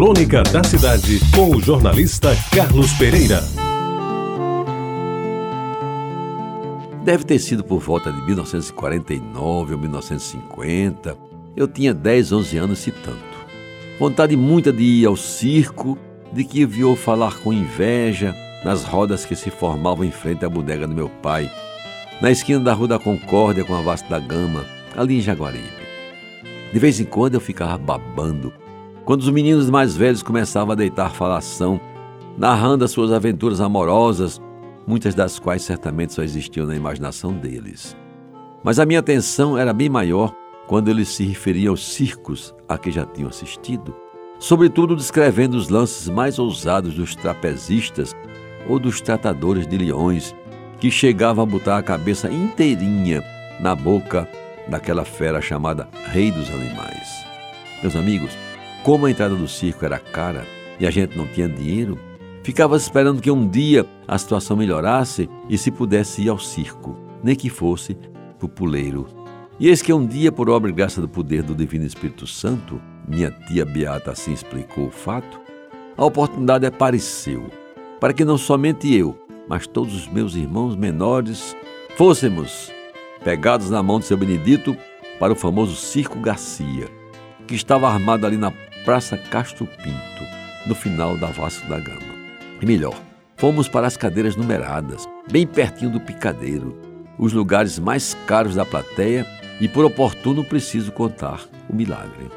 Crônica da Cidade, com o jornalista Carlos Pereira. Deve ter sido por volta de 1949 ou 1950. Eu tinha 10, 11 anos e tanto. Vontade muita de ir ao circo, de que viu falar com inveja nas rodas que se formavam em frente à bodega do meu pai, na esquina da Rua da Concórdia com a Vasta da Gama, ali em Jaguaribe. De vez em quando eu ficava babando quando os meninos mais velhos começavam a deitar falação, narrando as suas aventuras amorosas, muitas das quais certamente só existiam na imaginação deles. Mas a minha atenção era bem maior quando eles se referiam aos circos a que já tinham assistido, sobretudo descrevendo os lances mais ousados dos trapezistas ou dos tratadores de leões, que chegavam a botar a cabeça inteirinha na boca daquela fera chamada Rei dos Animais. Meus amigos, como a entrada do circo era cara e a gente não tinha dinheiro, ficava esperando que um dia a situação melhorasse e se pudesse ir ao circo, nem que fosse pro puleiro. E eis que um dia, por obra e graça do poder do Divino Espírito Santo, minha tia Beata assim explicou o fato, a oportunidade apareceu para que não somente eu, mas todos os meus irmãos menores fôssemos pegados na mão de seu Benedito para o famoso Circo Garcia, que estava armado ali na Praça Castro Pinto, no final da Vasco da Gama. E melhor, fomos para as cadeiras numeradas, bem pertinho do picadeiro, os lugares mais caros da plateia e por oportuno preciso contar o milagre.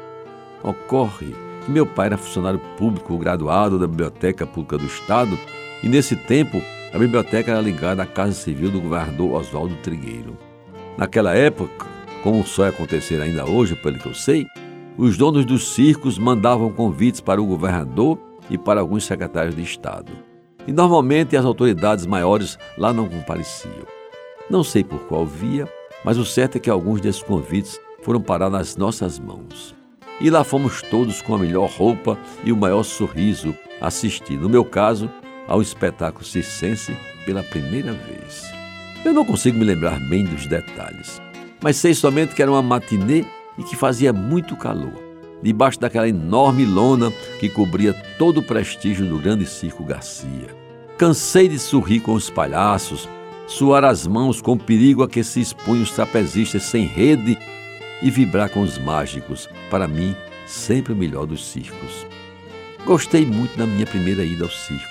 Ocorre que meu pai era funcionário público graduado da Biblioteca Pública do Estado e nesse tempo a biblioteca era ligada à Casa Civil do governador Oswaldo Trigueiro. Naquela época, como só acontecer ainda hoje, pelo que eu sei, os donos dos circos mandavam convites para o governador e para alguns secretários de Estado. E normalmente as autoridades maiores lá não compareciam. Não sei por qual via, mas o certo é que alguns desses convites foram parar nas nossas mãos. E lá fomos todos com a melhor roupa e o maior sorriso assistir, no meu caso, ao espetáculo circense pela primeira vez. Eu não consigo me lembrar bem dos detalhes, mas sei somente que era uma matinê e que fazia muito calor, debaixo daquela enorme lona que cobria todo o prestígio do grande circo Garcia. Cansei de sorrir com os palhaços, suar as mãos com o perigo a que se expunham os trapezistas sem rede e vibrar com os mágicos, para mim, sempre o melhor dos circos. Gostei muito da minha primeira ida ao circo.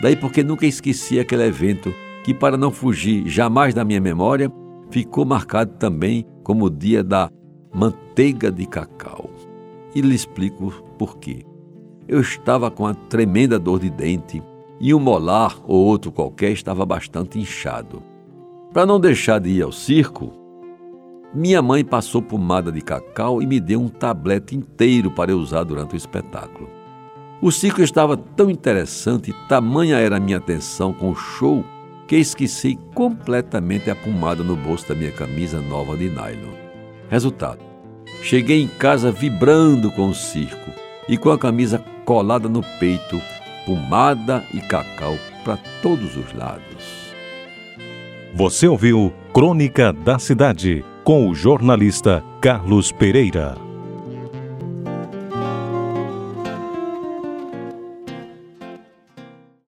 Daí porque nunca esqueci aquele evento que, para não fugir jamais da minha memória, ficou marcado também como o dia da manteiga de cacau. E lhe explico por quê. Eu estava com uma tremenda dor de dente e um molar ou outro qualquer estava bastante inchado. Para não deixar de ir ao circo, minha mãe passou pomada de cacau e me deu um tablete inteiro para eu usar durante o espetáculo. O circo estava tão interessante, tamanha era a minha atenção com o show, que esqueci completamente a pomada no bolso da minha camisa nova de nylon. Resultado: cheguei em casa vibrando com o circo e com a camisa colada no peito, pomada e cacau para todos os lados. Você ouviu Crônica da Cidade com o jornalista Carlos Pereira.